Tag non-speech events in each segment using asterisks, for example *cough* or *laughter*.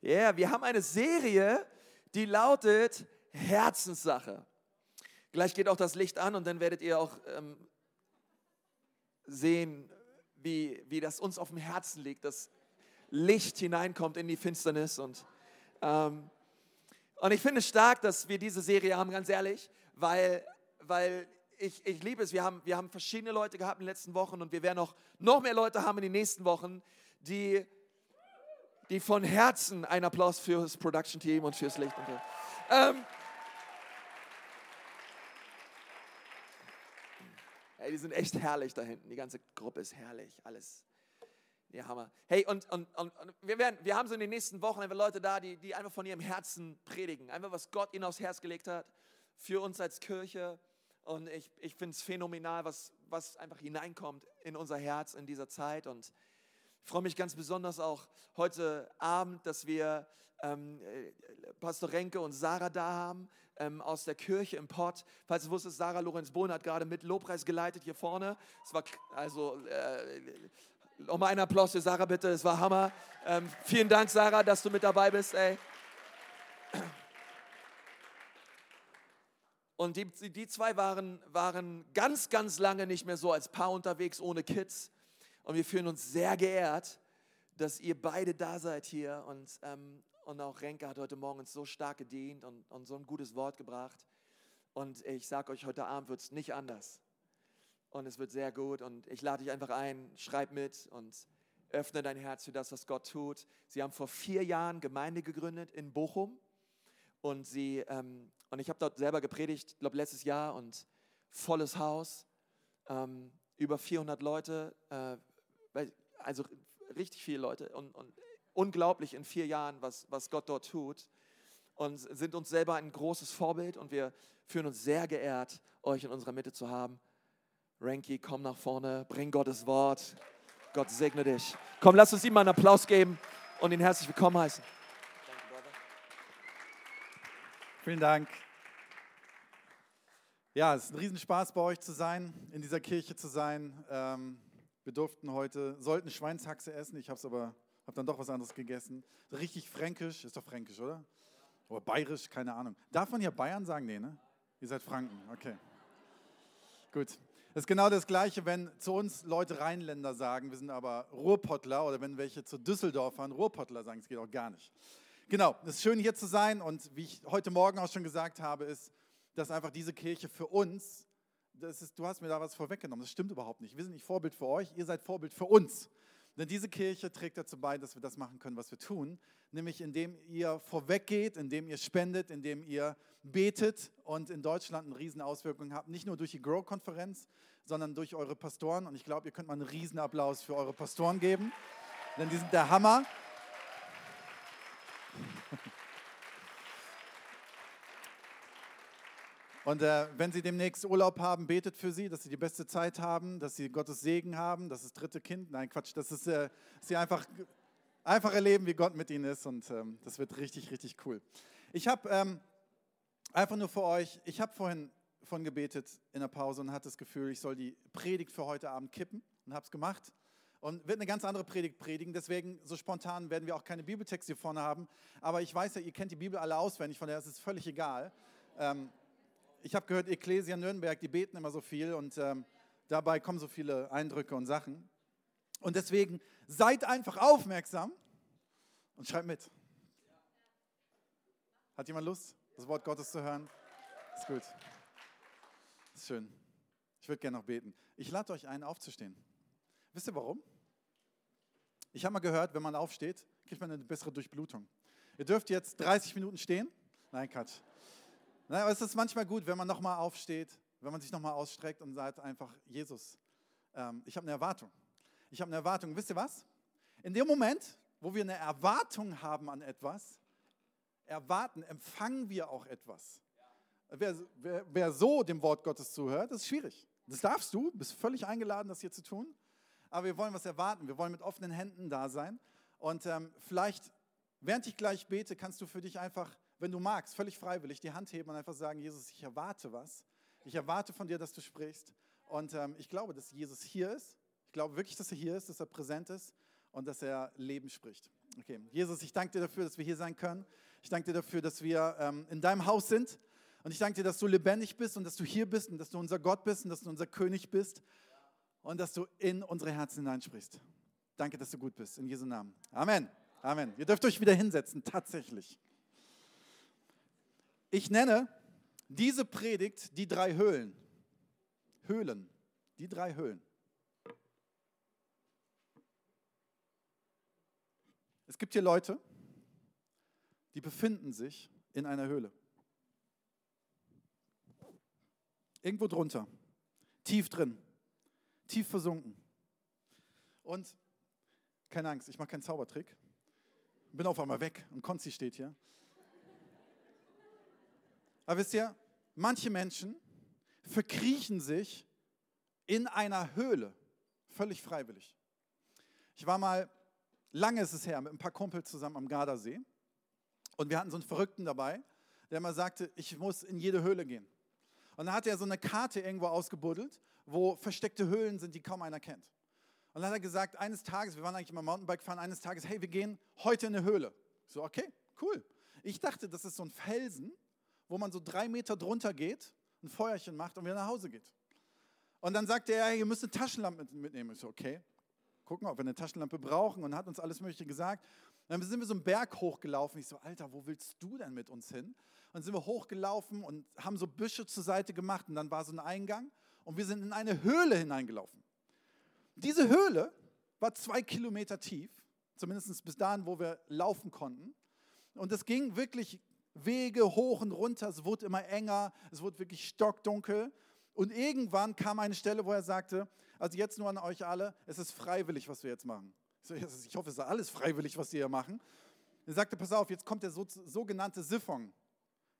Ja, yeah, wir haben eine Serie, die lautet Herzenssache. Gleich geht auch das Licht an und dann werdet ihr auch ähm, sehen, wie, wie das uns auf dem Herzen liegt, dass Licht hineinkommt in die Finsternis. Und, ähm, und ich finde es stark, dass wir diese Serie haben, ganz ehrlich, weil, weil ich, ich liebe es. Wir haben, wir haben verschiedene Leute gehabt in den letzten Wochen und wir werden auch noch mehr Leute haben in den nächsten Wochen, die, die von Herzen einen Applaus für das Production Team und fürs Licht. Und ähm, Hey, die sind echt herrlich da hinten. Die ganze Gruppe ist herrlich. Alles. Ja, Hammer. Hey, und, und, und, und wir, werden, wir haben so in den nächsten Wochen einfach Leute da, die, die einfach von ihrem Herzen predigen. Einfach, was Gott ihnen aufs Herz gelegt hat. Für uns als Kirche. Und ich, ich finde es phänomenal, was, was einfach hineinkommt in unser Herz in dieser Zeit. Und ich freue mich ganz besonders auch heute Abend, dass wir ähm, äh, Pastor Renke und Sarah da haben ähm, aus der Kirche im Pott. Falls du wusstest, Sarah Lorenz Bohn hat gerade mit Lobpreis geleitet hier vorne. Es war also äh, nochmal einen Applaus für Sarah bitte. Es war Hammer. Ähm, vielen Dank, Sarah, dass du mit dabei bist. Ey. Und die, die zwei waren, waren ganz, ganz lange nicht mehr so als Paar unterwegs ohne Kids. Und wir fühlen uns sehr geehrt, dass ihr beide da seid hier. Und, ähm, und auch Renke hat heute Morgen uns so stark gedient und, und so ein gutes Wort gebracht. Und ich sage euch, heute Abend wird es nicht anders. Und es wird sehr gut. Und ich lade dich einfach ein, schreib mit und öffne dein Herz für das, was Gott tut. Sie haben vor vier Jahren Gemeinde gegründet in Bochum. Und, sie, ähm, und ich habe dort selber gepredigt, ich glaube letztes Jahr, und volles Haus, ähm, über 400 Leute, äh, also richtig viele Leute. Und, und unglaublich in vier Jahren, was, was Gott dort tut und sind uns selber ein großes Vorbild und wir fühlen uns sehr geehrt, euch in unserer Mitte zu haben. Ranky, komm nach vorne, bring Gottes Wort. Gott segne dich. Komm, lass uns ihm mal einen Applaus geben und ihn herzlich willkommen heißen. Vielen Dank. Ja, es ist ein Riesenspaß bei euch zu sein, in dieser Kirche zu sein. Ähm, wir durften heute, sollten Schweinshaxe essen, ich habe es aber habe dann doch was anderes gegessen. Richtig fränkisch, ist doch fränkisch, oder? Oder bayerisch, keine Ahnung. Darf man hier Bayern sagen? Nee, ne? Ihr seid Franken, okay. Gut. Das ist genau das Gleiche, wenn zu uns Leute Rheinländer sagen, wir sind aber Ruhrpottler, oder wenn welche zu Düsseldorfern Ruhrpottler sagen, das geht auch gar nicht. Genau, es ist schön hier zu sein und wie ich heute Morgen auch schon gesagt habe, ist, dass einfach diese Kirche für uns, ist, du hast mir da was vorweggenommen, das stimmt überhaupt nicht. Wir sind nicht Vorbild für euch, ihr seid Vorbild für uns. Denn diese Kirche trägt dazu bei, dass wir das machen können, was wir tun, nämlich indem ihr vorweggeht, indem ihr spendet, indem ihr betet und in Deutschland eine riesen Auswirkung habt, nicht nur durch die Grow-Konferenz, sondern durch eure Pastoren. Und ich glaube, ihr könnt mal einen riesen Applaus für eure Pastoren geben, denn die sind der Hammer. Und äh, wenn Sie demnächst Urlaub haben, betet für Sie, dass Sie die beste Zeit haben, dass Sie Gottes Segen haben, dass das dritte Kind, nein Quatsch, dass, es, äh, Sie einfach, einfach erleben, wie Gott mit Ihnen ist und ähm, das wird richtig, richtig cool. Ich habe ähm, einfach nur für euch, ich habe vorhin von gebetet in der Pause und hatte das Gefühl, ich soll die Predigt für heute Abend kippen und habe es gemacht und wird eine ganz andere Predigt predigen. Deswegen, so spontan werden wir auch keine Bibeltexte hier vorne haben. Aber ich weiß ja, ihr kennt die Bibel alle auswendig, von daher ist es völlig egal. Ähm, ich habe gehört, Ecclesia Nürnberg, die beten immer so viel und ähm, dabei kommen so viele Eindrücke und Sachen. Und deswegen seid einfach aufmerksam und schreibt mit. Hat jemand Lust, das Wort Gottes zu hören? Ist gut. Ist schön. Ich würde gerne noch beten. Ich lade euch ein, aufzustehen. Wisst ihr warum? Ich habe mal gehört, wenn man aufsteht, kriegt man eine bessere Durchblutung. Ihr dürft jetzt 30 Minuten stehen. Nein, Quatsch. Aber es ist manchmal gut, wenn man nochmal aufsteht, wenn man sich nochmal ausstreckt und sagt einfach, Jesus, ähm, ich habe eine Erwartung. Ich habe eine Erwartung. Wisst ihr was? In dem Moment, wo wir eine Erwartung haben an etwas, erwarten, empfangen wir auch etwas. Wer, wer, wer so dem Wort Gottes zuhört, das ist schwierig. Das darfst du, bist völlig eingeladen, das hier zu tun. Aber wir wollen was erwarten. Wir wollen mit offenen Händen da sein. Und ähm, vielleicht, während ich gleich bete, kannst du für dich einfach wenn du magst, völlig freiwillig die Hand heben und einfach sagen, Jesus, ich erwarte was. Ich erwarte von dir, dass du sprichst. Und ähm, ich glaube, dass Jesus hier ist. Ich glaube wirklich, dass er hier ist, dass er präsent ist und dass er Leben spricht. Okay, Jesus, ich danke dir dafür, dass wir hier sein können. Ich danke dir dafür, dass wir ähm, in deinem Haus sind. Und ich danke dir, dass du lebendig bist und dass du hier bist und dass du unser Gott bist und dass du unser König bist und dass du in unsere Herzen hineinsprichst. Danke, dass du gut bist. In Jesu Namen. Amen. Amen. Ihr dürft euch wieder hinsetzen, tatsächlich. Ich nenne diese Predigt die drei Höhlen. Höhlen. Die drei Höhlen. Es gibt hier Leute, die befinden sich in einer Höhle. Irgendwo drunter, tief drin, tief versunken. Und keine Angst, ich mache keinen Zaubertrick. Bin auf einmal weg und Konzi steht hier. Aber wisst ihr, manche Menschen verkriechen sich in einer Höhle, völlig freiwillig. Ich war mal, lange ist es her, mit ein paar Kumpels zusammen am Gardasee und wir hatten so einen Verrückten dabei, der mal sagte, ich muss in jede Höhle gehen. Und dann hat er so eine Karte irgendwo ausgebuddelt, wo versteckte Höhlen sind, die kaum einer kennt. Und dann hat er gesagt, eines Tages, wir waren eigentlich immer Mountainbike fahren, eines Tages, hey, wir gehen heute in eine Höhle. Ich so, okay, cool. Ich dachte, das ist so ein Felsen, wo man so drei Meter drunter geht, ein Feuerchen macht und wieder nach Hause geht. Und dann sagte er, ihr müsst eine Taschenlampe mitnehmen. Ich so, okay, gucken, ob wir eine Taschenlampe brauchen und hat uns alles Mögliche gesagt. Und dann sind wir so einen Berg hochgelaufen. Ich so, Alter, wo willst du denn mit uns hin? Und dann sind wir hochgelaufen und haben so Büsche zur Seite gemacht und dann war so ein Eingang und wir sind in eine Höhle hineingelaufen. Diese Höhle war zwei Kilometer tief, zumindest bis dahin, wo wir laufen konnten. Und es ging wirklich Wege hoch und runter, es wurde immer enger, es wurde wirklich stockdunkel. Und irgendwann kam eine Stelle, wo er sagte, also jetzt nur an euch alle, es ist freiwillig, was wir jetzt machen. Ich hoffe, es ist alles freiwillig, was wir hier machen. Er sagte, pass auf, jetzt kommt der sogenannte Siphon.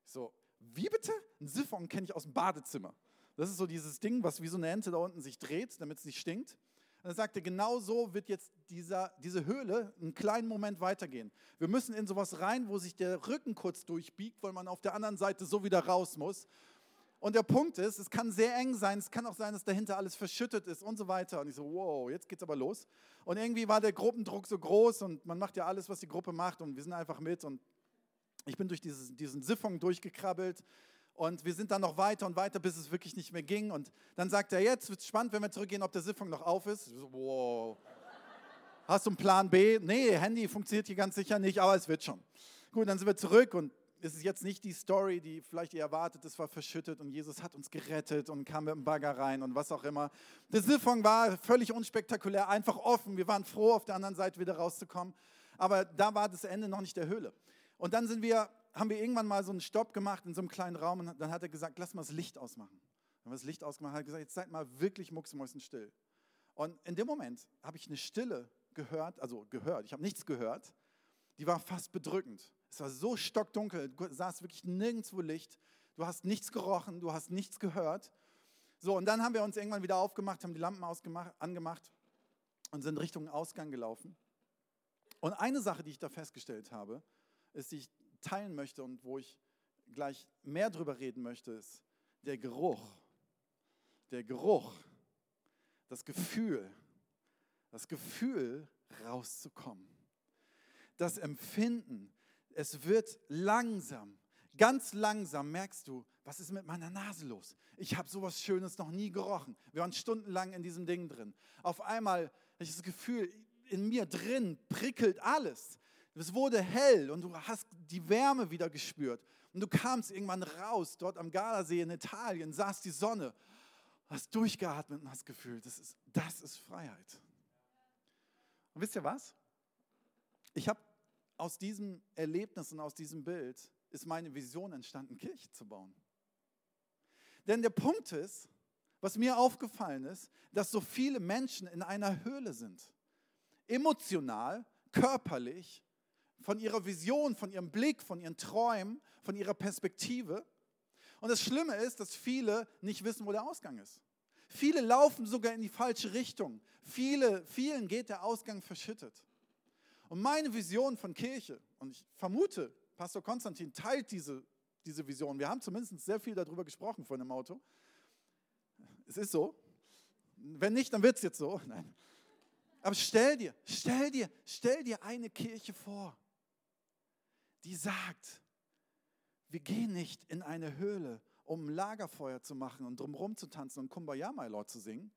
So, wie bitte? Ein Siphon kenne ich aus dem Badezimmer. Das ist so dieses Ding, was wie so eine Ente da unten sich dreht, damit es nicht stinkt. Und er sagte, genau so wird jetzt dieser, diese Höhle einen kleinen Moment weitergehen. Wir müssen in sowas rein, wo sich der Rücken kurz durchbiegt, weil man auf der anderen Seite so wieder raus muss. Und der Punkt ist, es kann sehr eng sein, es kann auch sein, dass dahinter alles verschüttet ist und so weiter. Und ich so, wow, jetzt geht's aber los. Und irgendwie war der Gruppendruck so groß und man macht ja alles, was die Gruppe macht und wir sind einfach mit. Und ich bin durch dieses, diesen Siphon durchgekrabbelt und wir sind dann noch weiter und weiter, bis es wirklich nicht mehr ging. Und dann sagt er, jetzt wird es spannend, wenn wir zurückgehen, ob der Siphon noch auf ist. So, wow. Hast du einen Plan B? Nee, Handy funktioniert hier ganz sicher nicht, aber es wird schon. Gut, dann sind wir zurück und es ist jetzt nicht die Story, die vielleicht ihr erwartet, es war verschüttet und Jesus hat uns gerettet und kam mit dem Bagger rein und was auch immer. Der Siphon war völlig unspektakulär, einfach offen. Wir waren froh, auf der anderen Seite wieder rauszukommen. Aber da war das Ende noch nicht der Höhle. Und dann sind wir, haben wir irgendwann mal so einen Stopp gemacht in so einem kleinen Raum und dann hat er gesagt, lass mal das Licht ausmachen. Dann haben wir das Licht ausgemacht, hat gesagt, jetzt seid mal wirklich mucksmäuschen still. Und in dem Moment habe ich eine Stille gehört, also gehört, ich habe nichts gehört, die war fast bedrückend. Es war so stockdunkel, du saß wirklich nirgendwo Licht, du hast nichts gerochen, du hast nichts gehört. So, und dann haben wir uns irgendwann wieder aufgemacht, haben die Lampen ausgemacht, angemacht und sind Richtung Ausgang gelaufen. Und eine Sache, die ich da festgestellt habe, ist, die ich teilen möchte und wo ich gleich mehr drüber reden möchte, ist der Geruch. Der Geruch, das Gefühl, das Gefühl rauszukommen. Das Empfinden, es wird langsam, ganz langsam merkst du, was ist mit meiner Nase los? Ich habe sowas Schönes noch nie gerochen. Wir waren stundenlang in diesem Ding drin. Auf einmal habe ich das Gefühl, in mir drin prickelt alles. Es wurde hell und du hast die Wärme wieder gespürt. Und du kamst irgendwann raus, dort am Gardasee in Italien, sahst die Sonne, hast durchgeatmet und hast gefühlt, das ist, das ist Freiheit. Und wisst ihr was? Ich habe aus diesem Erlebnis und aus diesem Bild ist meine Vision entstanden, Kirche zu bauen. Denn der Punkt ist, was mir aufgefallen ist, dass so viele Menschen in einer Höhle sind. Emotional, körperlich, von ihrer Vision, von ihrem Blick, von ihren Träumen, von ihrer Perspektive. Und das Schlimme ist, dass viele nicht wissen, wo der Ausgang ist. Viele laufen sogar in die falsche Richtung. Viele, vielen geht der Ausgang verschüttet. Und meine Vision von Kirche, und ich vermute, Pastor Konstantin teilt diese, diese Vision. Wir haben zumindest sehr viel darüber gesprochen vor dem Auto. Es ist so. Wenn nicht, dann wird es jetzt so. *laughs* Nein. Aber stell dir, stell dir, stell dir eine Kirche vor, die sagt, wir gehen nicht in eine Höhle, um Lagerfeuer zu machen und drumherum zu tanzen und Kumbaya, my Lord zu singen,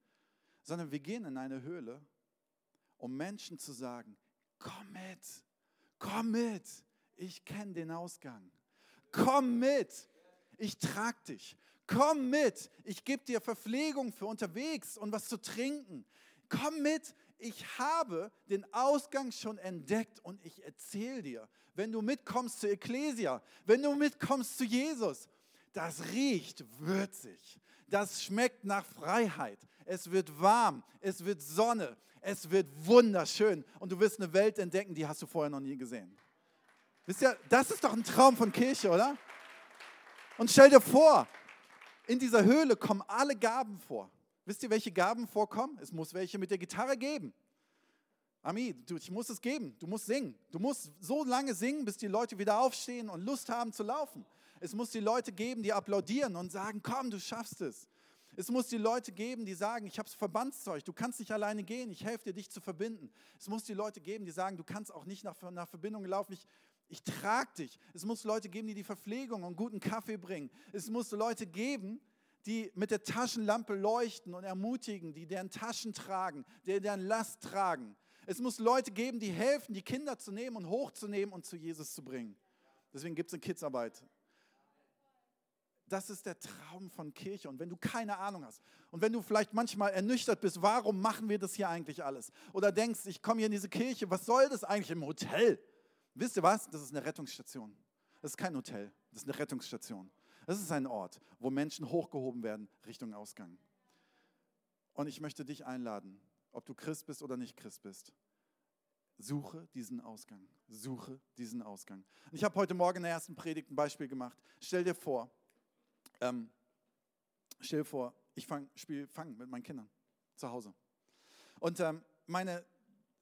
sondern wir gehen in eine Höhle, um Menschen zu sagen, komm mit, komm mit, ich kenne den Ausgang. Komm mit, ich trag dich. Komm mit, ich gebe dir Verpflegung für unterwegs und was zu trinken. Komm mit, ich habe den Ausgang schon entdeckt und ich erzähle dir, wenn du mitkommst zu Ecclesia, wenn du mitkommst zu Jesus, das riecht würzig, das schmeckt nach Freiheit, es wird warm, es wird Sonne, es wird wunderschön und du wirst eine Welt entdecken, die hast du vorher noch nie gesehen. Wisst ihr, das ist doch ein Traum von Kirche, oder? Und stell dir vor, in dieser Höhle kommen alle Gaben vor. Wisst ihr, welche Gaben vorkommen? Es muss welche mit der Gitarre geben. Ami, du, ich muss es geben. Du musst singen. Du musst so lange singen, bis die Leute wieder aufstehen und Lust haben zu laufen. Es muss die Leute geben, die applaudieren und sagen, komm, du schaffst es. Es muss die Leute geben, die sagen, ich habe Verbandszeug, du kannst nicht alleine gehen, ich helfe dir, dich zu verbinden. Es muss die Leute geben, die sagen, du kannst auch nicht nach, nach Verbindung laufen, ich, ich trage dich. Es muss Leute geben, die die Verpflegung und guten Kaffee bringen. Es muss Leute geben, die mit der Taschenlampe leuchten und ermutigen, die deren Taschen tragen, die deren Last tragen. Es muss Leute geben, die helfen, die Kinder zu nehmen und hochzunehmen und zu Jesus zu bringen. Deswegen gibt es eine Kidsarbeit. Das ist der Traum von Kirche. Und wenn du keine Ahnung hast und wenn du vielleicht manchmal ernüchtert bist, warum machen wir das hier eigentlich alles? Oder denkst, ich komme hier in diese Kirche, was soll das eigentlich im Hotel? Wisst ihr was? Das ist eine Rettungsstation. Das ist kein Hotel, das ist eine Rettungsstation. Das ist ein Ort, wo Menschen hochgehoben werden Richtung Ausgang. Und ich möchte dich einladen, ob du Christ bist oder nicht Christ bist. Suche diesen Ausgang. Suche diesen Ausgang. Und ich habe heute Morgen in der ersten Predigt ein Beispiel gemacht. Stell dir vor, ähm, stell dir vor, ich fang, spiele Fang mit meinen Kindern zu Hause. Und ähm, meine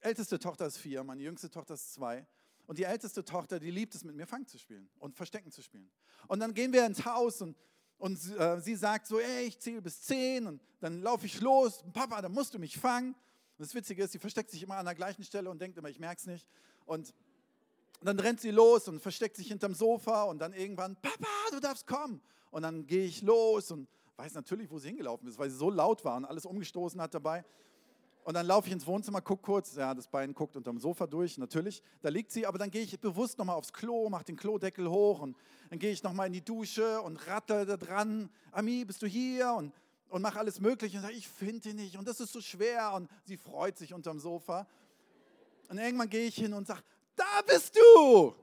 älteste Tochter ist vier, meine jüngste Tochter ist zwei. Und die älteste Tochter, die liebt es, mit mir Fang zu spielen und Verstecken zu spielen. Und dann gehen wir ins Haus und, und äh, sie sagt so, ey, ich zähle bis zehn und dann laufe ich los. Papa, da musst du mich fangen. Und das Witzige ist, sie versteckt sich immer an der gleichen Stelle und denkt immer, ich merke es nicht. Und dann rennt sie los und versteckt sich hinterm Sofa und dann irgendwann, Papa, du darfst kommen. Und dann gehe ich los und weiß natürlich, wo sie hingelaufen ist, weil sie so laut war und alles umgestoßen hat dabei. Und dann laufe ich ins Wohnzimmer, gucke kurz, ja, das Bein guckt unterm Sofa durch, natürlich, da liegt sie, aber dann gehe ich bewusst nochmal aufs Klo, mache den Klodeckel hoch und dann gehe ich nochmal in die Dusche und rattle da dran, Ami, bist du hier? Und, und mache alles Mögliche und sage, ich finde ihn nicht und das ist so schwer und sie freut sich unterm Sofa. Und irgendwann gehe ich hin und sage, da bist du!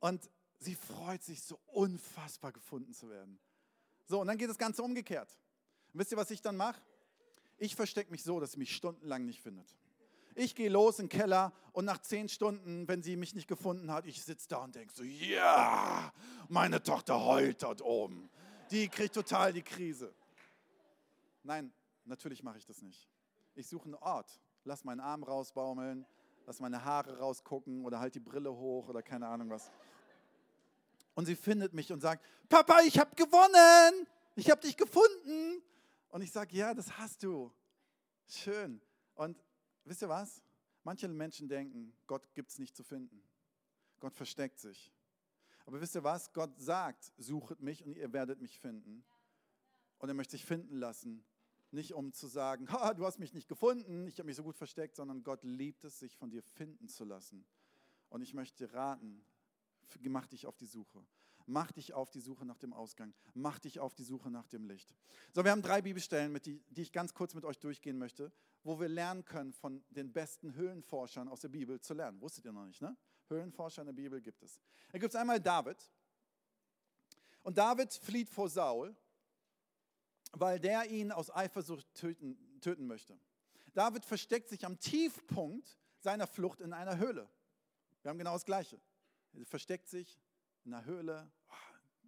Und sie freut sich so unfassbar gefunden zu werden. So, und dann geht das Ganze umgekehrt. Und wisst ihr, was ich dann mache? Ich verstecke mich so, dass sie mich stundenlang nicht findet. Ich gehe los in den Keller und nach zehn Stunden, wenn sie mich nicht gefunden hat, ich sitze da und denke so, ja, meine Tochter heult dort oben. Die kriegt total die Krise. Nein, natürlich mache ich das nicht. Ich suche einen Ort, lass meinen Arm rausbaumeln, lass meine Haare rausgucken oder halt die Brille hoch oder keine Ahnung was. Und sie findet mich und sagt, Papa, ich habe gewonnen, ich habe dich gefunden. Und ich sage, ja, das hast du. Schön. Und wisst ihr was? Manche Menschen denken, Gott gibt es nicht zu finden. Gott versteckt sich. Aber wisst ihr was? Gott sagt, suchet mich und ihr werdet mich finden. Und er möchte sich finden lassen. Nicht um zu sagen, ha, du hast mich nicht gefunden, ich habe mich so gut versteckt, sondern Gott liebt es, sich von dir finden zu lassen. Und ich möchte dir raten, mach dich auf die Suche. Mach dich auf die Suche nach dem Ausgang. Mach dich auf die Suche nach dem Licht. So, wir haben drei Bibelstellen, die, die ich ganz kurz mit euch durchgehen möchte, wo wir lernen können, von den besten Höhlenforschern aus der Bibel zu lernen. Wusstet ihr noch nicht, ne? Höhlenforscher in der Bibel gibt es. Da gibt es einmal David. Und David flieht vor Saul, weil der ihn aus Eifersucht töten, töten möchte. David versteckt sich am Tiefpunkt seiner Flucht in einer Höhle. Wir haben genau das Gleiche. Er versteckt sich in einer Höhle, oh,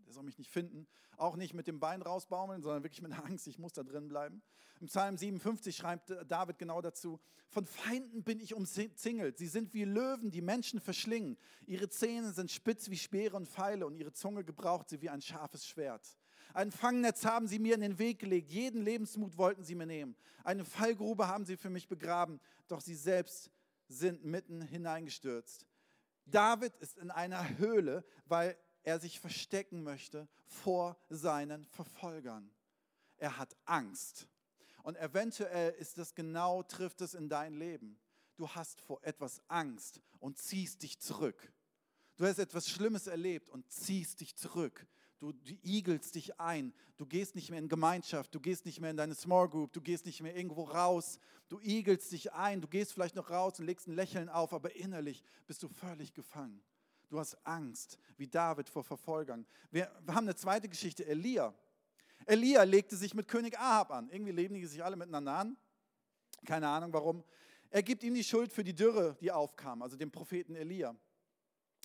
der soll mich nicht finden. Auch nicht mit dem Bein rausbaumeln, sondern wirklich mit der Angst, ich muss da drin bleiben. Im Psalm 57 schreibt David genau dazu, von Feinden bin ich umzingelt. Sie sind wie Löwen, die Menschen verschlingen. Ihre Zähne sind spitz wie Speere und Pfeile und ihre Zunge gebraucht sie wie ein scharfes Schwert. Ein Fangnetz haben sie mir in den Weg gelegt. Jeden Lebensmut wollten sie mir nehmen. Eine Fallgrube haben sie für mich begraben. Doch sie selbst sind mitten hineingestürzt. David ist in einer Höhle, weil er sich verstecken möchte vor seinen Verfolgern. Er hat Angst. Und eventuell ist das genau, trifft es in dein Leben. Du hast vor etwas Angst und ziehst dich zurück. Du hast etwas Schlimmes erlebt und ziehst dich zurück. Du, du igelst dich ein. Du gehst nicht mehr in Gemeinschaft. Du gehst nicht mehr in deine Small Group. Du gehst nicht mehr irgendwo raus. Du igelst dich ein. Du gehst vielleicht noch raus und legst ein Lächeln auf, aber innerlich bist du völlig gefangen. Du hast Angst, wie David vor Verfolgern. Wir, wir haben eine zweite Geschichte, Elia. Elia legte sich mit König Ahab an. Irgendwie leben die sich alle miteinander an. Keine Ahnung warum. Er gibt ihm die Schuld für die Dürre, die aufkam, also dem Propheten Elia.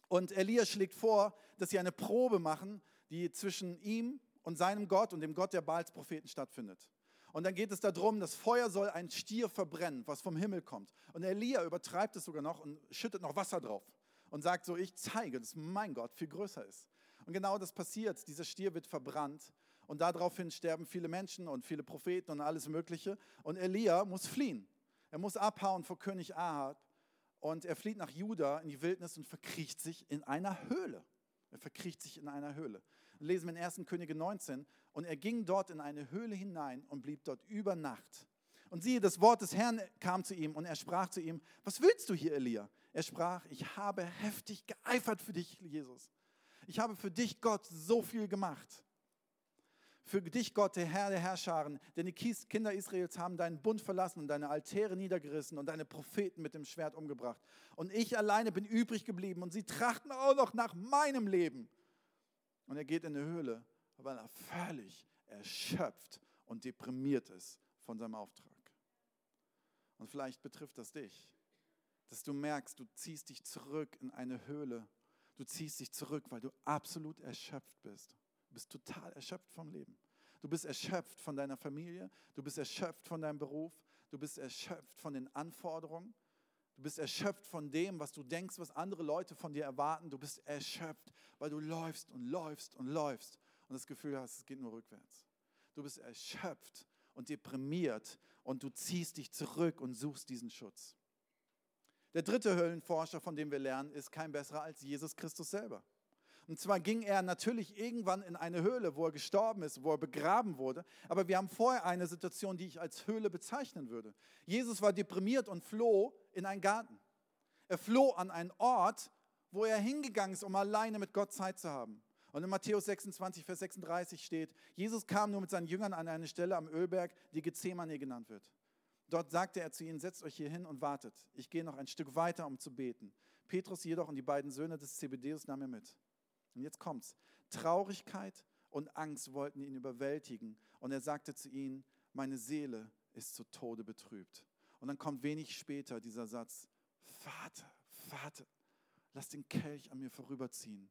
Und Elia schlägt vor, dass sie eine Probe machen, die zwischen ihm und seinem Gott und dem Gott der Baals Propheten stattfindet. Und dann geht es darum, das Feuer soll ein Stier verbrennen, was vom Himmel kommt. Und Elia übertreibt es sogar noch und schüttet noch Wasser drauf und sagt so, ich zeige, dass mein Gott viel größer ist. Und genau das passiert. Dieser Stier wird verbrannt und daraufhin sterben viele Menschen und viele Propheten und alles Mögliche. Und Elia muss fliehen. Er muss abhauen vor König Ahab und er flieht nach Juda in die Wildnis und verkriecht sich in einer Höhle. Er verkriecht sich in einer Höhle. Lesen wir in 1. Könige 19. Und er ging dort in eine Höhle hinein und blieb dort über Nacht. Und siehe, das Wort des Herrn kam zu ihm und er sprach zu ihm, was willst du hier, Elia? Er sprach, ich habe heftig geeifert für dich, Jesus. Ich habe für dich, Gott, so viel gemacht. Für dich, Gott, der Herr der Herrscharen, denn die Kinder Israels haben deinen Bund verlassen und deine Altäre niedergerissen und deine Propheten mit dem Schwert umgebracht. Und ich alleine bin übrig geblieben und sie trachten auch noch nach meinem Leben. Und er geht in eine Höhle, weil er völlig erschöpft und deprimiert ist von seinem Auftrag. Und vielleicht betrifft das dich, dass du merkst, du ziehst dich zurück in eine Höhle. Du ziehst dich zurück, weil du absolut erschöpft bist. Du bist total erschöpft vom Leben. Du bist erschöpft von deiner Familie, du bist erschöpft von deinem Beruf, du bist erschöpft von den Anforderungen, du bist erschöpft von dem, was du denkst, was andere Leute von dir erwarten. Du bist erschöpft, weil du läufst und läufst und läufst und das Gefühl hast, es geht nur rückwärts. Du bist erschöpft und deprimiert und du ziehst dich zurück und suchst diesen Schutz. Der dritte Höllenforscher, von dem wir lernen, ist kein besserer als Jesus Christus selber. Und zwar ging er natürlich irgendwann in eine Höhle, wo er gestorben ist, wo er begraben wurde. Aber wir haben vorher eine Situation, die ich als Höhle bezeichnen würde. Jesus war deprimiert und floh in einen Garten. Er floh an einen Ort, wo er hingegangen ist, um alleine mit Gott Zeit zu haben. Und in Matthäus 26, Vers 36 steht, Jesus kam nur mit seinen Jüngern an eine Stelle am Ölberg, die Gethsemane genannt wird. Dort sagte er zu ihnen, setzt euch hier hin und wartet. Ich gehe noch ein Stück weiter, um zu beten. Petrus jedoch und die beiden Söhne des Zebedeus nahm er mit. Und jetzt kommt's. Traurigkeit und Angst wollten ihn überwältigen. Und er sagte zu ihnen, meine Seele ist zu Tode betrübt. Und dann kommt wenig später dieser Satz, Vater, Vater, lass den Kelch an mir vorüberziehen.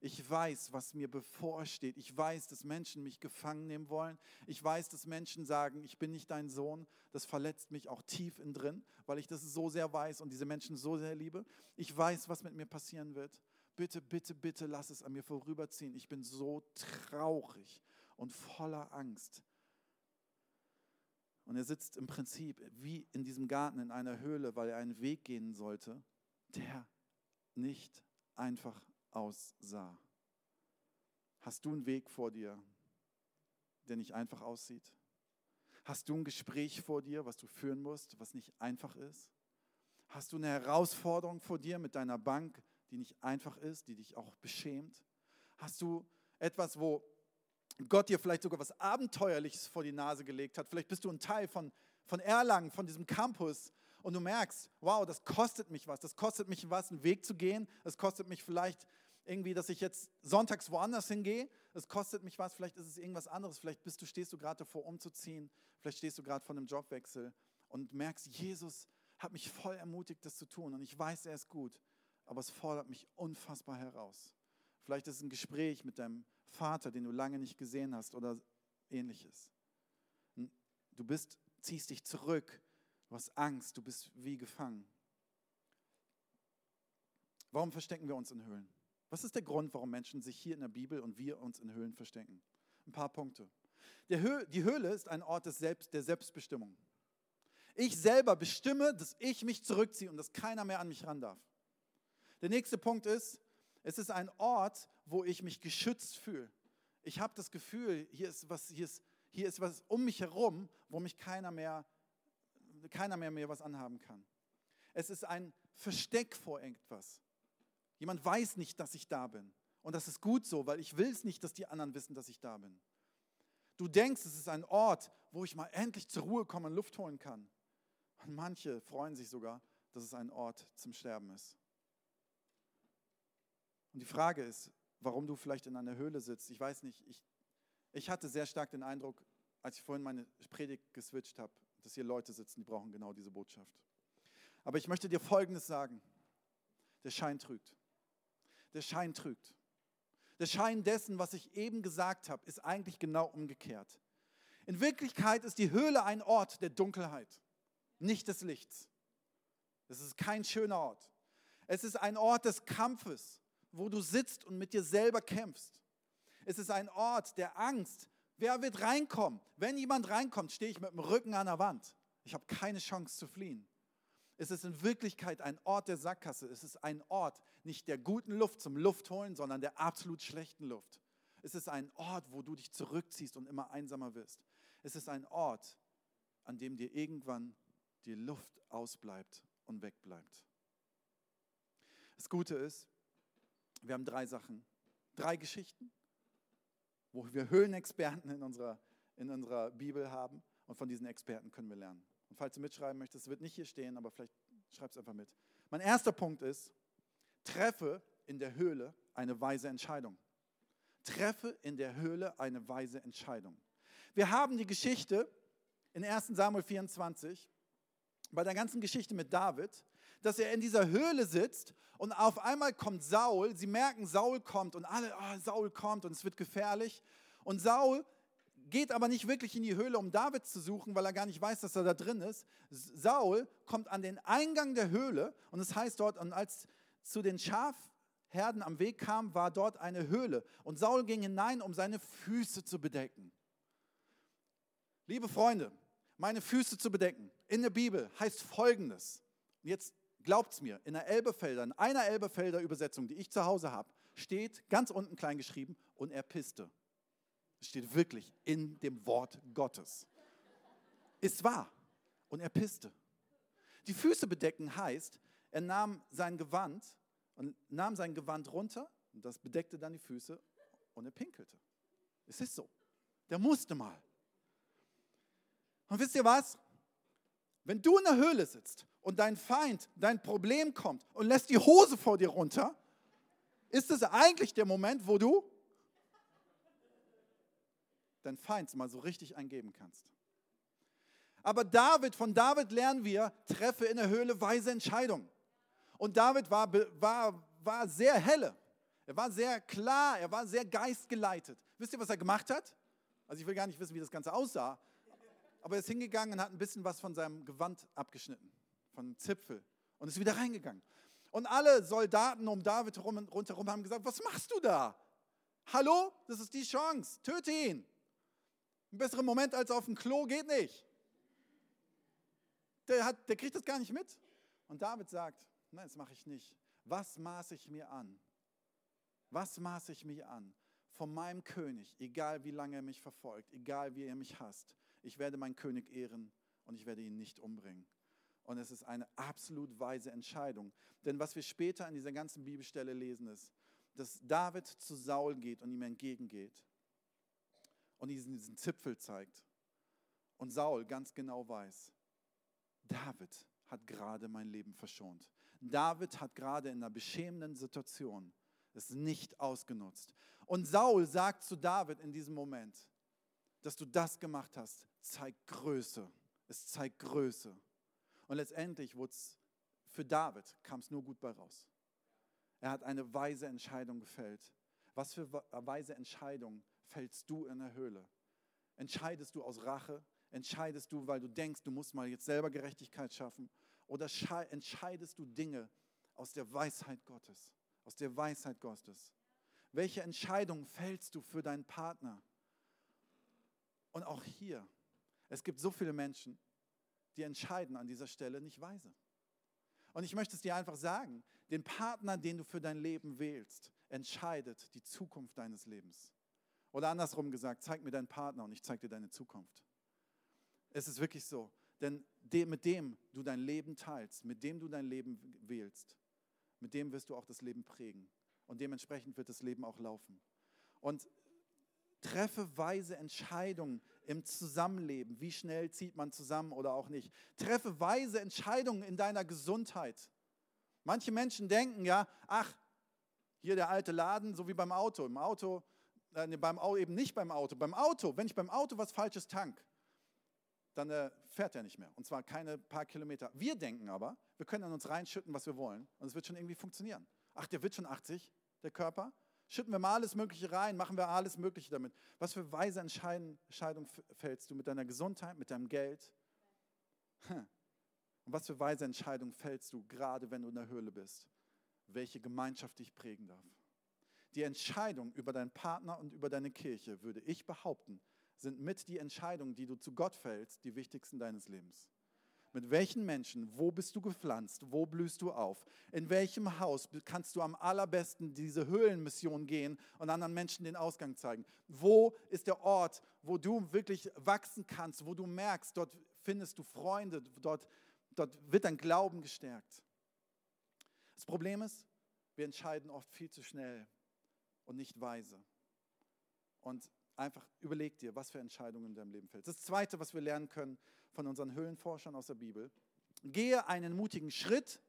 Ich weiß, was mir bevorsteht. Ich weiß, dass Menschen mich gefangen nehmen wollen. Ich weiß, dass Menschen sagen, ich bin nicht dein Sohn. Das verletzt mich auch tief in drin, weil ich das so sehr weiß und diese Menschen so sehr liebe. Ich weiß, was mit mir passieren wird bitte, bitte, bitte lass es an mir vorüberziehen. Ich bin so traurig und voller Angst. Und er sitzt im Prinzip wie in diesem Garten in einer Höhle, weil er einen Weg gehen sollte, der nicht einfach aussah. Hast du einen Weg vor dir, der nicht einfach aussieht? Hast du ein Gespräch vor dir, was du führen musst, was nicht einfach ist? Hast du eine Herausforderung vor dir mit deiner Bank, die nicht einfach ist, die dich auch beschämt? Hast du etwas, wo Gott dir vielleicht sogar was Abenteuerliches vor die Nase gelegt hat? Vielleicht bist du ein Teil von, von Erlangen, von diesem Campus und du merkst, wow, das kostet mich was. Das kostet mich was, einen Weg zu gehen. Es kostet mich vielleicht irgendwie, dass ich jetzt sonntags woanders hingehe. Es kostet mich was, vielleicht ist es irgendwas anderes. Vielleicht bist du, stehst du gerade davor, umzuziehen. Vielleicht stehst du gerade vor einem Jobwechsel und merkst, Jesus hat mich voll ermutigt, das zu tun. Und ich weiß, er ist gut aber es fordert mich unfassbar heraus. Vielleicht ist es ein Gespräch mit deinem Vater, den du lange nicht gesehen hast oder ähnliches. Du bist, ziehst dich zurück, du hast Angst, du bist wie gefangen. Warum verstecken wir uns in Höhlen? Was ist der Grund, warum Menschen sich hier in der Bibel und wir uns in Höhlen verstecken? ein paar Punkte. Hö die Höhle ist ein Ort des Selbst, der Selbstbestimmung. Ich selber bestimme, dass ich mich zurückziehe und dass keiner mehr an mich ran darf. Der nächste Punkt ist, es ist ein Ort, wo ich mich geschützt fühle. Ich habe das Gefühl, hier ist, was, hier, ist, hier ist was um mich herum, wo mich keiner mehr, keiner mehr mir was anhaben kann. Es ist ein Versteck vor irgendwas. Jemand weiß nicht, dass ich da bin. Und das ist gut so, weil ich will es nicht, dass die anderen wissen, dass ich da bin. Du denkst, es ist ein Ort, wo ich mal endlich zur Ruhe komme und Luft holen kann. Und manche freuen sich sogar, dass es ein Ort zum Sterben ist. Und die Frage ist, warum du vielleicht in einer Höhle sitzt. Ich weiß nicht, ich, ich hatte sehr stark den Eindruck, als ich vorhin meine Predigt geswitcht habe, dass hier Leute sitzen, die brauchen genau diese Botschaft. Aber ich möchte dir Folgendes sagen. Der Schein trügt. Der Schein trügt. Der Schein dessen, was ich eben gesagt habe, ist eigentlich genau umgekehrt. In Wirklichkeit ist die Höhle ein Ort der Dunkelheit, nicht des Lichts. Es ist kein schöner Ort. Es ist ein Ort des Kampfes, wo du sitzt und mit dir selber kämpfst. Es ist ein Ort der Angst. Wer wird reinkommen? Wenn jemand reinkommt, stehe ich mit dem Rücken an der Wand. Ich habe keine Chance zu fliehen. Es ist in Wirklichkeit ein Ort der Sackgasse. Es ist ein Ort nicht der guten Luft zum Luftholen, sondern der absolut schlechten Luft. Es ist ein Ort, wo du dich zurückziehst und immer einsamer wirst. Es ist ein Ort, an dem dir irgendwann die Luft ausbleibt und wegbleibt. Das Gute ist, wir haben drei Sachen, drei Geschichten, wo wir Höhlenexperten in unserer, in unserer Bibel haben und von diesen Experten können wir lernen. Und falls du mitschreiben möchtest, es wird nicht hier stehen, aber vielleicht schreib es einfach mit. Mein erster Punkt ist, treffe in der Höhle eine weise Entscheidung. Treffe in der Höhle eine weise Entscheidung. Wir haben die Geschichte in 1 Samuel 24, bei der ganzen Geschichte mit David, dass er in dieser Höhle sitzt und auf einmal kommt Saul. Sie merken, Saul kommt und alle, oh, Saul kommt und es wird gefährlich. Und Saul geht aber nicht wirklich in die Höhle, um David zu suchen, weil er gar nicht weiß, dass er da drin ist. Saul kommt an den Eingang der Höhle und es heißt dort, und als zu den Schafherden am Weg kam, war dort eine Höhle. Und Saul ging hinein, um seine Füße zu bedecken. Liebe Freunde, meine Füße zu bedecken in der Bibel heißt folgendes. Jetzt glaubt es mir, in einer Elbefelder, in einer Elbefelder Übersetzung, die ich zu Hause habe, steht ganz unten klein geschrieben, und er pisste. Es steht wirklich in dem Wort Gottes. Ist wahr. Und er pisste. Die Füße bedecken heißt, er nahm sein Gewand und nahm sein Gewand runter und das bedeckte dann die Füße und er pinkelte. Es ist so. Der musste mal. Und wisst ihr was? Wenn du in der Höhle sitzt und dein Feind, dein Problem kommt und lässt die Hose vor dir runter, ist es eigentlich der Moment, wo du dein Feind mal so richtig eingeben kannst. Aber David, von David lernen wir, treffe in der Höhle weise Entscheidungen. Und David war, war, war sehr helle. Er war sehr klar, er war sehr geistgeleitet. Wisst ihr, was er gemacht hat? Also ich will gar nicht wissen, wie das Ganze aussah. Aber er ist hingegangen und hat ein bisschen was von seinem Gewand abgeschnitten von Zipfel und ist wieder reingegangen. Und alle Soldaten um David herum, rundherum haben gesagt, was machst du da? Hallo, das ist die Chance, töte ihn. Ein besserer Moment als auf dem Klo geht nicht. Der, hat, der kriegt das gar nicht mit. Und David sagt, nein, das mache ich nicht. Was maße ich mir an? Was maße ich mir an? Von meinem König, egal wie lange er mich verfolgt, egal wie er mich hasst, ich werde meinen König ehren und ich werde ihn nicht umbringen. Und es ist eine absolut weise Entscheidung. Denn was wir später in dieser ganzen Bibelstelle lesen, ist, dass David zu Saul geht und ihm entgegengeht und diesen, diesen Zipfel zeigt. Und Saul ganz genau weiß, David hat gerade mein Leben verschont. David hat gerade in einer beschämenden Situation es nicht ausgenutzt. Und Saul sagt zu David in diesem Moment, dass du das gemacht hast, zeigt Größe. Es zeigt Größe. Und letztendlich wurde es für David, kam es nur gut bei raus. Er hat eine weise Entscheidung gefällt. Was für weise Entscheidung fällst du in der Höhle? Entscheidest du aus Rache? Entscheidest du, weil du denkst, du musst mal jetzt selber Gerechtigkeit schaffen? Oder entscheidest du Dinge aus der Weisheit Gottes? Aus der Weisheit Gottes. Welche Entscheidung fällst du für deinen Partner? Und auch hier, es gibt so viele Menschen, die entscheiden an dieser Stelle nicht weise. Und ich möchte es dir einfach sagen, den Partner, den du für dein Leben wählst, entscheidet die Zukunft deines Lebens. Oder andersrum gesagt, zeig mir deinen Partner und ich zeige dir deine Zukunft. Es ist wirklich so, denn mit dem du dein Leben teilst, mit dem du dein Leben wählst, mit dem wirst du auch das Leben prägen. Und dementsprechend wird das Leben auch laufen. Und treffe weise Entscheidungen im Zusammenleben. Wie schnell zieht man zusammen oder auch nicht. Treffe weise Entscheidungen in deiner Gesundheit. Manche Menschen denken ja, ach, hier der alte Laden, so wie beim Auto. Im Auto, äh, nee, beim, eben nicht beim Auto. Beim Auto, wenn ich beim Auto was Falsches tank, dann äh, fährt er nicht mehr. Und zwar keine paar Kilometer. Wir denken aber, wir können an uns reinschütten, was wir wollen. Und es wird schon irgendwie funktionieren. Ach, der wird schon 80, der Körper. Schütten wir mal alles Mögliche rein, machen wir alles Mögliche damit. Was für weise Entscheidungen fällst du mit deiner Gesundheit, mit deinem Geld? Und was für weise Entscheidungen fällst du, gerade wenn du in der Höhle bist? Welche Gemeinschaft dich prägen darf? Die Entscheidung über deinen Partner und über deine Kirche, würde ich behaupten, sind mit die Entscheidungen, die du zu Gott fällst, die wichtigsten deines Lebens. Mit welchen Menschen, wo bist du gepflanzt, wo blühst du auf? In welchem Haus kannst du am allerbesten diese Höhlenmission gehen und anderen Menschen den Ausgang zeigen? Wo ist der Ort, wo du wirklich wachsen kannst, wo du merkst, dort findest du Freunde, dort, dort wird dein Glauben gestärkt? Das Problem ist, wir entscheiden oft viel zu schnell und nicht weise. Und einfach überleg dir, was für Entscheidungen in deinem Leben fällt. Das Zweite, was wir lernen können von unseren Höhlenforschern aus der Bibel, gehe einen mutigen Schritt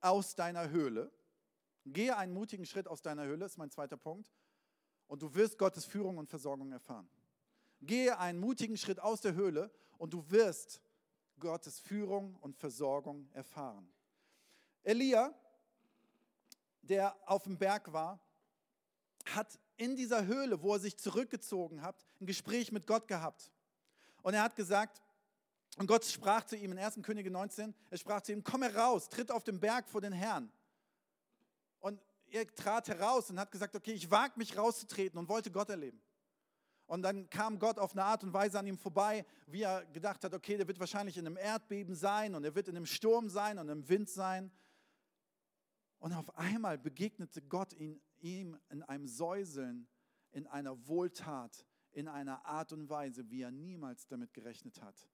aus deiner Höhle. Gehe einen mutigen Schritt aus deiner Höhle, ist mein zweiter Punkt. Und du wirst Gottes Führung und Versorgung erfahren. Gehe einen mutigen Schritt aus der Höhle und du wirst Gottes Führung und Versorgung erfahren. Elia, der auf dem Berg war, hat in dieser Höhle, wo er sich zurückgezogen hat, ein Gespräch mit Gott gehabt. Und er hat gesagt, und Gott sprach zu ihm in 1. Könige 19, er sprach zu ihm, komm heraus, tritt auf den Berg vor den Herrn. Und er trat heraus und hat gesagt, okay, ich wage mich rauszutreten und wollte Gott erleben. Und dann kam Gott auf eine Art und Weise an ihm vorbei, wie er gedacht hat, okay, der wird wahrscheinlich in einem Erdbeben sein und er wird in einem Sturm sein und im Wind sein. Und auf einmal begegnete Gott ihn ihm in einem Säuseln, in einer Wohltat, in einer Art und Weise, wie er niemals damit gerechnet hat.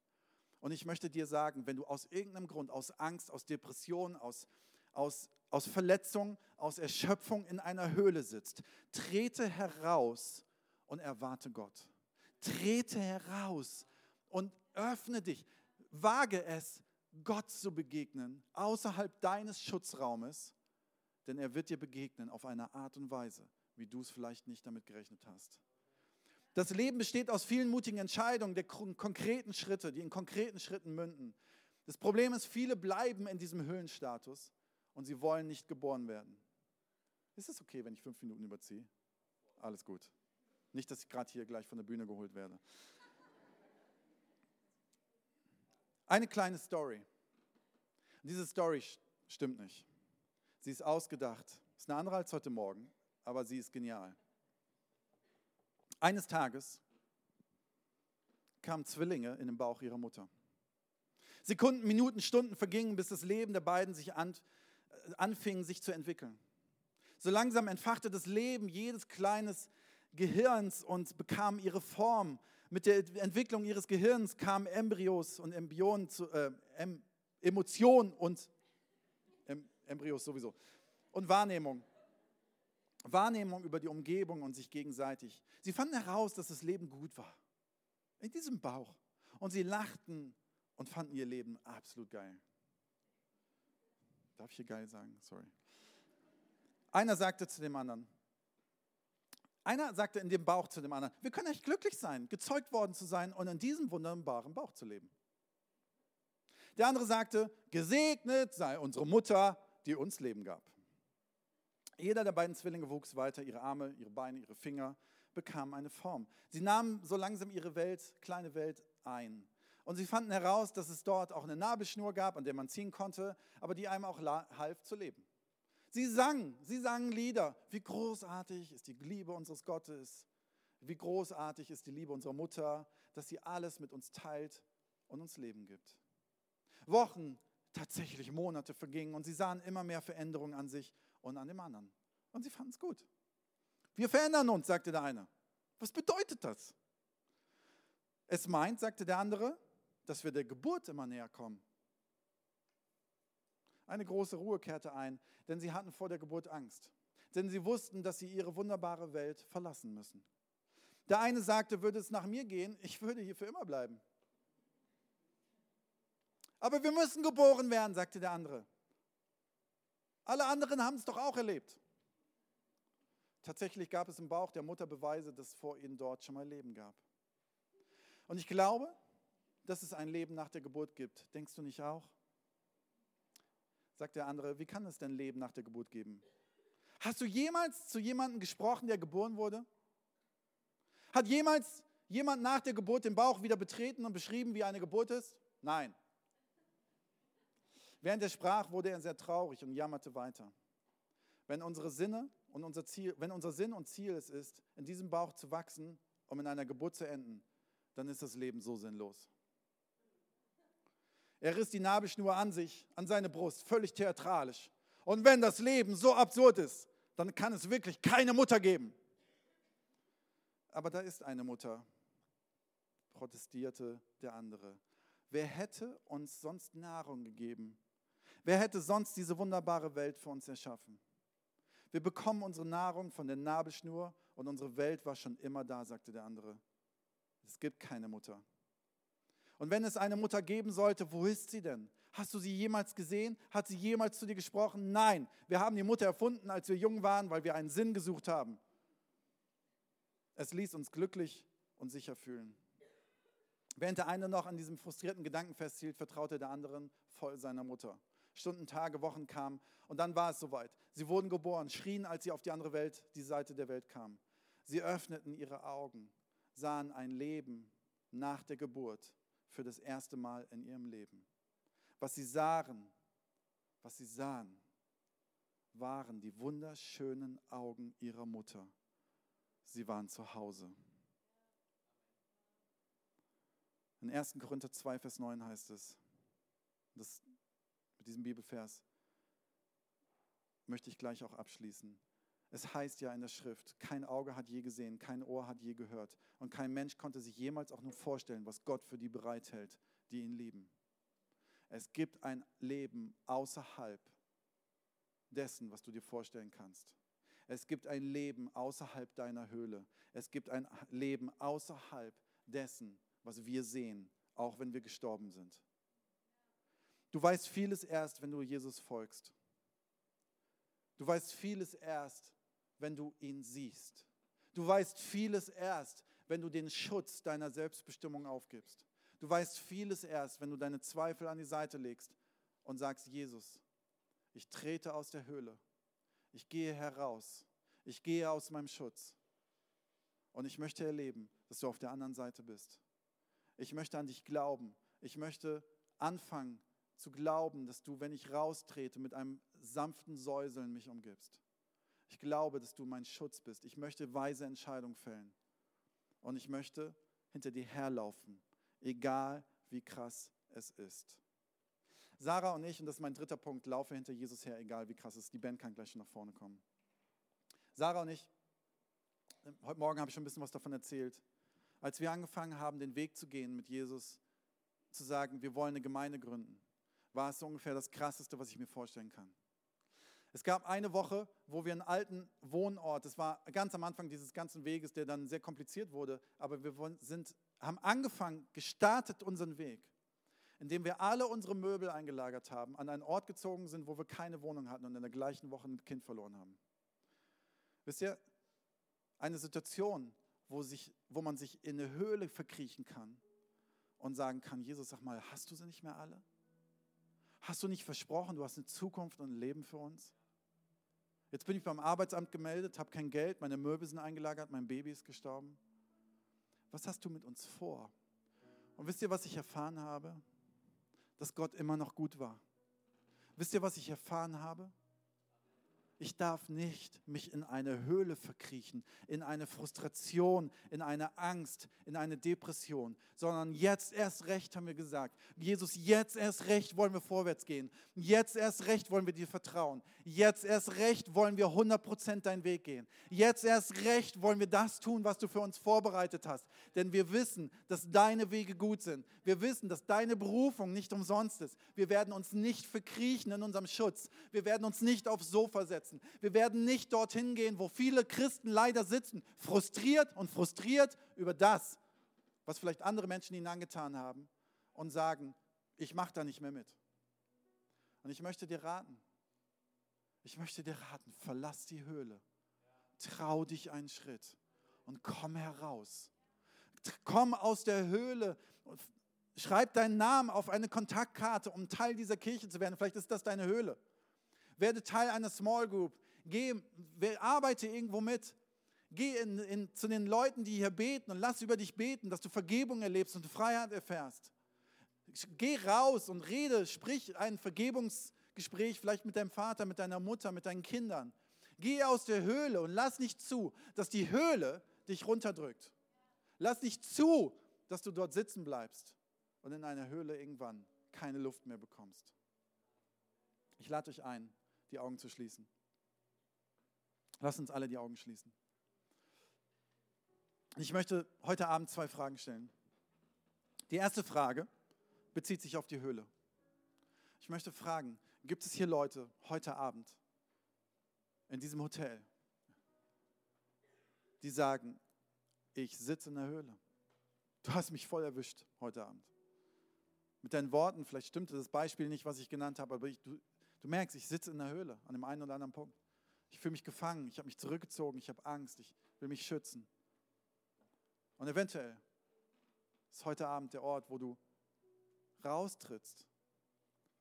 Und ich möchte dir sagen, wenn du aus irgendeinem Grund, aus Angst, aus Depression, aus, aus, aus Verletzung, aus Erschöpfung in einer Höhle sitzt, trete heraus und erwarte Gott. Trete heraus und öffne dich. Wage es, Gott zu begegnen, außerhalb deines Schutzraumes denn er wird dir begegnen auf eine Art und Weise, wie du es vielleicht nicht damit gerechnet hast. Das Leben besteht aus vielen mutigen Entscheidungen, der konkreten Schritte, die in konkreten Schritten münden. Das Problem ist, viele bleiben in diesem Höhlenstatus und sie wollen nicht geboren werden. Ist es okay, wenn ich fünf Minuten überziehe? Alles gut. Nicht, dass ich gerade hier gleich von der Bühne geholt werde. Eine kleine Story. diese Story stimmt nicht. Sie ist ausgedacht. Ist eine andere als heute Morgen, aber sie ist genial. Eines Tages kamen Zwillinge in den Bauch ihrer Mutter. Sekunden, Minuten, Stunden vergingen, bis das Leben der beiden sich an, äh, anfing, sich zu entwickeln. So langsam entfachte das Leben jedes kleines Gehirns und bekam ihre Form. Mit der Entwicklung ihres Gehirns kamen Embryos und Embryonen zu, äh, Emotionen und Embryos sowieso. Und Wahrnehmung. Wahrnehmung über die Umgebung und sich gegenseitig. Sie fanden heraus, dass das Leben gut war. In diesem Bauch. Und sie lachten und fanden ihr Leben absolut geil. Darf ich hier geil sagen? Sorry. Einer sagte zu dem anderen, einer sagte in dem Bauch zu dem anderen, wir können echt glücklich sein, gezeugt worden zu sein und in diesem wunderbaren Bauch zu leben. Der andere sagte, gesegnet sei unsere Mutter, die uns Leben gab. Jeder der beiden Zwillinge wuchs weiter, ihre Arme, ihre Beine, ihre Finger bekamen eine Form. Sie nahmen so langsam ihre Welt, kleine Welt ein. Und sie fanden heraus, dass es dort auch eine Nabelschnur gab, an der man ziehen konnte, aber die einem auch half zu leben. Sie sangen, sie sangen Lieder. Wie großartig ist die Liebe unseres Gottes. wie großartig ist die Liebe unserer Mutter, dass sie alles mit uns teilt und uns Leben gibt. Wochen, tatsächlich Monate vergingen und sie sahen immer mehr Veränderungen an sich und an dem anderen. Und sie fanden es gut. Wir verändern uns, sagte der eine. Was bedeutet das? Es meint, sagte der andere, dass wir der Geburt immer näher kommen. Eine große Ruhe kehrte ein, denn sie hatten vor der Geburt Angst. Denn sie wussten, dass sie ihre wunderbare Welt verlassen müssen. Der eine sagte, würde es nach mir gehen, ich würde hier für immer bleiben. Aber wir müssen geboren werden, sagte der andere. Alle anderen haben es doch auch erlebt. Tatsächlich gab es im Bauch der Mutter Beweise, dass es vor ihnen dort schon mal Leben gab. Und ich glaube, dass es ein Leben nach der Geburt gibt. Denkst du nicht auch? Sagt der andere, wie kann es denn Leben nach der Geburt geben? Hast du jemals zu jemandem gesprochen, der geboren wurde? Hat jemals jemand nach der Geburt den Bauch wieder betreten und beschrieben, wie eine Geburt ist? Nein. Während er sprach, wurde er sehr traurig und jammerte weiter. Wenn unsere Sinne und unser Ziel, wenn unser Sinn und Ziel es ist, in diesem Bauch zu wachsen, um in einer Geburt zu enden, dann ist das Leben so sinnlos. Er riss die Nabelschnur an sich, an seine Brust, völlig theatralisch. Und wenn das Leben so absurd ist, dann kann es wirklich keine Mutter geben. Aber da ist eine Mutter, protestierte der andere. Wer hätte uns sonst Nahrung gegeben? Wer hätte sonst diese wunderbare Welt für uns erschaffen? Wir bekommen unsere Nahrung von der Nabelschnur und unsere Welt war schon immer da, sagte der andere. Es gibt keine Mutter. Und wenn es eine Mutter geben sollte, wo ist sie denn? Hast du sie jemals gesehen? Hat sie jemals zu dir gesprochen? Nein, wir haben die Mutter erfunden, als wir jung waren, weil wir einen Sinn gesucht haben. Es ließ uns glücklich und sicher fühlen. Während der eine noch an diesem frustrierten Gedanken festhielt, vertraute der anderen voll seiner Mutter. Stunden, Tage, Wochen kamen und dann war es soweit. Sie wurden geboren, schrien, als sie auf die andere Welt, die Seite der Welt kamen. Sie öffneten ihre Augen, sahen ein Leben nach der Geburt für das erste Mal in ihrem Leben. Was sie sahen, was sie sahen, waren die wunderschönen Augen ihrer Mutter. Sie waren zu Hause. In 1. Korinther 2, Vers 9 heißt es, das, mit diesem Bibelvers möchte ich gleich auch abschließen. Es heißt ja in der Schrift, kein Auge hat je gesehen, kein Ohr hat je gehört und kein Mensch konnte sich jemals auch nur vorstellen, was Gott für die bereithält, die ihn lieben. Es gibt ein Leben außerhalb dessen, was du dir vorstellen kannst. Es gibt ein Leben außerhalb deiner Höhle. Es gibt ein Leben außerhalb dessen, was wir sehen, auch wenn wir gestorben sind. Du weißt vieles erst, wenn du Jesus folgst. Du weißt vieles erst, wenn du ihn siehst. Du weißt vieles erst, wenn du den Schutz deiner Selbstbestimmung aufgibst. Du weißt vieles erst, wenn du deine Zweifel an die Seite legst und sagst, Jesus, ich trete aus der Höhle, ich gehe heraus, ich gehe aus meinem Schutz und ich möchte erleben, dass du auf der anderen Seite bist. Ich möchte an dich glauben. Ich möchte anfangen zu glauben, dass du, wenn ich raustrete, mit einem sanften Säuseln mich umgibst. Ich glaube, dass du mein Schutz bist. Ich möchte weise Entscheidungen fällen. Und ich möchte hinter dir herlaufen, egal wie krass es ist. Sarah und ich, und das ist mein dritter Punkt, laufe hinter Jesus her, egal wie krass es ist. Die Band kann gleich schon nach vorne kommen. Sarah und ich, heute Morgen habe ich schon ein bisschen was davon erzählt, als wir angefangen haben, den Weg zu gehen mit Jesus, zu sagen, wir wollen eine Gemeinde gründen, war es ungefähr das Krasseste, was ich mir vorstellen kann. Es gab eine Woche, wo wir einen alten Wohnort, das war ganz am Anfang dieses ganzen Weges, der dann sehr kompliziert wurde, aber wir sind, haben angefangen, gestartet unseren Weg, indem wir alle unsere Möbel eingelagert haben, an einen Ort gezogen sind, wo wir keine Wohnung hatten und in der gleichen Woche ein Kind verloren haben. Wisst ihr, eine Situation, wo, sich, wo man sich in eine Höhle verkriechen kann und sagen kann, Jesus, sag mal, hast du sie nicht mehr alle? Hast du nicht versprochen, du hast eine Zukunft und ein Leben für uns? Jetzt bin ich beim Arbeitsamt gemeldet, habe kein Geld, meine Möbel sind eingelagert, mein Baby ist gestorben. Was hast du mit uns vor? Und wisst ihr, was ich erfahren habe? Dass Gott immer noch gut war. Wisst ihr, was ich erfahren habe? Ich darf nicht mich in eine Höhle verkriechen, in eine Frustration, in eine Angst, in eine Depression, sondern jetzt erst recht haben wir gesagt, Jesus, jetzt erst recht wollen wir vorwärts gehen. Jetzt erst recht wollen wir dir vertrauen. Jetzt erst recht wollen wir 100% deinen Weg gehen. Jetzt erst recht wollen wir das tun, was du für uns vorbereitet hast. Denn wir wissen, dass deine Wege gut sind. Wir wissen, dass deine Berufung nicht umsonst ist. Wir werden uns nicht verkriechen in unserem Schutz. Wir werden uns nicht aufs Sofa setzen setzen. Wir werden nicht dorthin gehen, wo viele Christen leider sitzen, frustriert und frustriert über das, was vielleicht andere Menschen ihnen angetan haben und sagen, ich mache da nicht mehr mit. Und ich möchte dir raten, ich möchte dir raten, verlass die Höhle, trau dich einen Schritt und komm heraus. Komm aus der Höhle schreib deinen Namen auf eine Kontaktkarte, um Teil dieser Kirche zu werden. Vielleicht ist das deine Höhle. Werde Teil einer Small Group. Geh, arbeite irgendwo mit. Geh in, in, zu den Leuten, die hier beten und lass über dich beten, dass du Vergebung erlebst und Freiheit erfährst. Geh raus und rede, sprich ein Vergebungsgespräch vielleicht mit deinem Vater, mit deiner Mutter, mit deinen Kindern. Geh aus der Höhle und lass nicht zu, dass die Höhle dich runterdrückt. Lass nicht zu, dass du dort sitzen bleibst und in einer Höhle irgendwann keine Luft mehr bekommst. Ich lade euch ein, die Augen zu schließen. Lass uns alle die Augen schließen. Ich möchte heute Abend zwei Fragen stellen. Die erste Frage bezieht sich auf die Höhle. Ich möchte fragen, gibt es hier Leute heute Abend in diesem Hotel, die sagen, ich sitze in der Höhle. Du hast mich voll erwischt heute Abend. Mit deinen Worten, vielleicht stimmte das Beispiel nicht, was ich genannt habe, aber ich, du, du merkst, ich sitze in der Höhle an dem einen oder anderen Punkt. Ich fühle mich gefangen, ich habe mich zurückgezogen, ich habe Angst, ich will mich schützen. Und eventuell ist heute Abend der Ort, wo du raustrittst.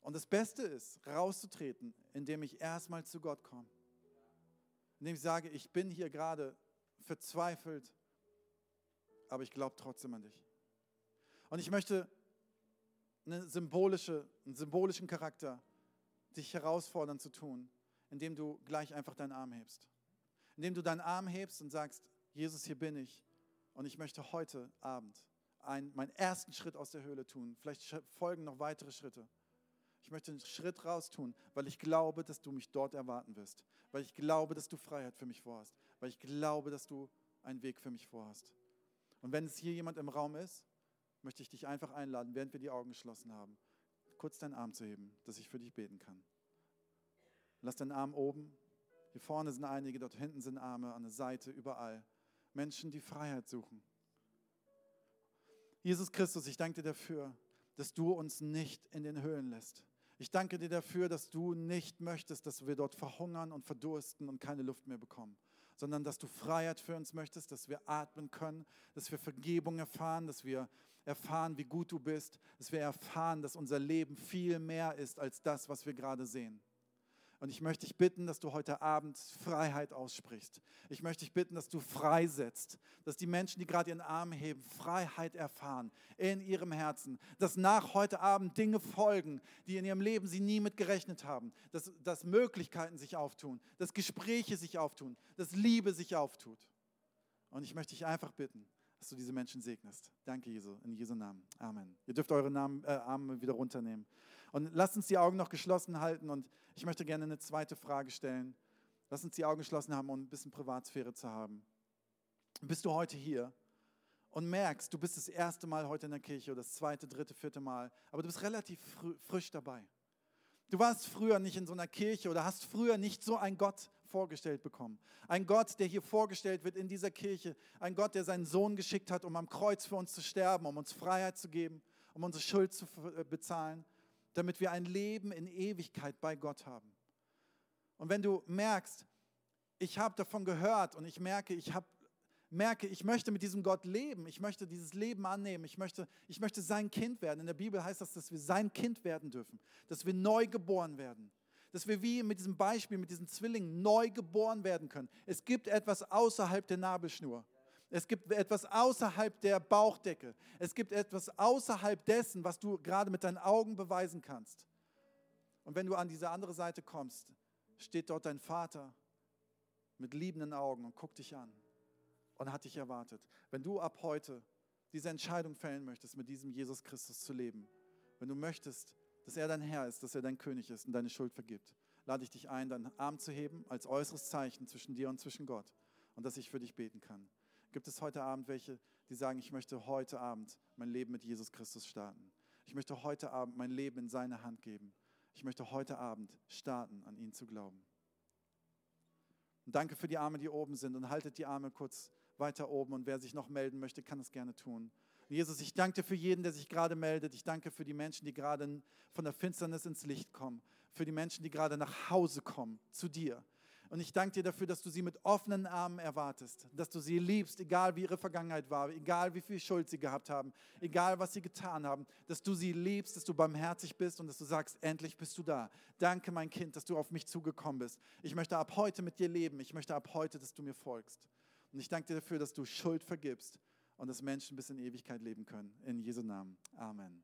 Und das Beste ist, rauszutreten, indem ich erstmal zu Gott komme. Indem ich sage, ich bin hier gerade verzweifelt, aber ich glaube trotzdem an dich. Und ich möchte eine symbolische, einen symbolischen Charakter dich herausfordern zu tun indem du gleich einfach deinen Arm hebst. Indem du deinen Arm hebst und sagst, Jesus, hier bin ich und ich möchte heute Abend einen, meinen ersten Schritt aus der Höhle tun. Vielleicht folgen noch weitere Schritte. Ich möchte einen Schritt raus tun, weil ich glaube, dass du mich dort erwarten wirst. Weil ich glaube, dass du Freiheit für mich vorhast. Weil ich glaube, dass du einen Weg für mich vorhast. Und wenn es hier jemand im Raum ist, möchte ich dich einfach einladen, während wir die Augen geschlossen haben, kurz deinen Arm zu heben, dass ich für dich beten kann. Lass deinen Arm oben. Hier vorne sind einige, dort hinten sind Arme, an der Seite, überall. Menschen, die Freiheit suchen. Jesus Christus, ich danke dir dafür, dass du uns nicht in den Höhlen lässt. Ich danke dir dafür, dass du nicht möchtest, dass wir dort verhungern und verdursten und keine Luft mehr bekommen, sondern dass du Freiheit für uns möchtest, dass wir atmen können, dass wir Vergebung erfahren, dass wir erfahren, wie gut du bist, dass wir erfahren, dass unser Leben viel mehr ist als das, was wir gerade sehen. Und ich möchte dich bitten, dass du heute Abend Freiheit aussprichst. Ich möchte dich bitten, dass du freisetzt, dass die Menschen, die gerade ihren Arm heben, Freiheit erfahren in ihrem Herzen, dass nach heute Abend Dinge folgen, die in ihrem Leben sie nie mit gerechnet haben, dass, dass Möglichkeiten sich auftun, dass Gespräche sich auftun, dass Liebe sich auftut. Und ich möchte dich einfach bitten, dass du diese Menschen segnest. Danke, Jesu, in Jesu Namen. Amen. Ihr dürft eure Namen, äh, Arme wieder runternehmen. Und lasst uns die Augen noch geschlossen halten und ich möchte gerne eine zweite Frage stellen. Lasst uns die Augen geschlossen haben, um ein bisschen Privatsphäre zu haben. Bist du heute hier und merkst, du bist das erste Mal heute in der Kirche oder das zweite, dritte, vierte Mal, aber du bist relativ frisch dabei. Du warst früher nicht in so einer Kirche oder hast früher nicht so einen Gott vorgestellt bekommen. Ein Gott, der hier vorgestellt wird in dieser Kirche. Ein Gott, der seinen Sohn geschickt hat, um am Kreuz für uns zu sterben, um uns Freiheit zu geben, um unsere Schuld zu äh, bezahlen damit wir ein Leben in Ewigkeit bei Gott haben. Und wenn du merkst, ich habe davon gehört und ich merke, ich habe merke, ich möchte mit diesem Gott leben, ich möchte dieses Leben annehmen, ich möchte, ich möchte sein Kind werden. In der Bibel heißt das, dass wir sein Kind werden dürfen, dass wir neu geboren werden, dass wir wie mit diesem Beispiel, mit diesen Zwillingen neu geboren werden können. Es gibt etwas außerhalb der Nabelschnur. Es gibt etwas außerhalb der Bauchdecke. Es gibt etwas außerhalb dessen, was du gerade mit deinen Augen beweisen kannst. Und wenn du an diese andere Seite kommst, steht dort dein Vater mit liebenden Augen und guckt dich an und hat dich erwartet. Wenn du ab heute diese Entscheidung fällen möchtest, mit diesem Jesus Christus zu leben, wenn du möchtest, dass er dein Herr ist, dass er dein König ist und deine Schuld vergibt, lade ich dich ein, deinen Arm zu heben als äußeres Zeichen zwischen dir und zwischen Gott und dass ich für dich beten kann. Gibt es heute Abend welche, die sagen, ich möchte heute Abend mein Leben mit Jesus Christus starten? Ich möchte heute Abend mein Leben in seine Hand geben. Ich möchte heute Abend starten, an ihn zu glauben. Und danke für die Arme, die oben sind und haltet die Arme kurz weiter oben und wer sich noch melden möchte, kann es gerne tun. Jesus, ich danke dir für jeden, der sich gerade meldet. Ich danke für die Menschen, die gerade von der Finsternis ins Licht kommen. Für die Menschen, die gerade nach Hause kommen, zu dir. Und ich danke dir dafür, dass du sie mit offenen Armen erwartest, dass du sie liebst, egal wie ihre Vergangenheit war, egal wie viel Schuld sie gehabt haben, egal was sie getan haben, dass du sie liebst, dass du barmherzig bist und dass du sagst, endlich bist du da. Danke, mein Kind, dass du auf mich zugekommen bist. Ich möchte ab heute mit dir leben. Ich möchte ab heute, dass du mir folgst. Und ich danke dir dafür, dass du Schuld vergibst und dass Menschen bis in Ewigkeit leben können. In Jesu Namen. Amen.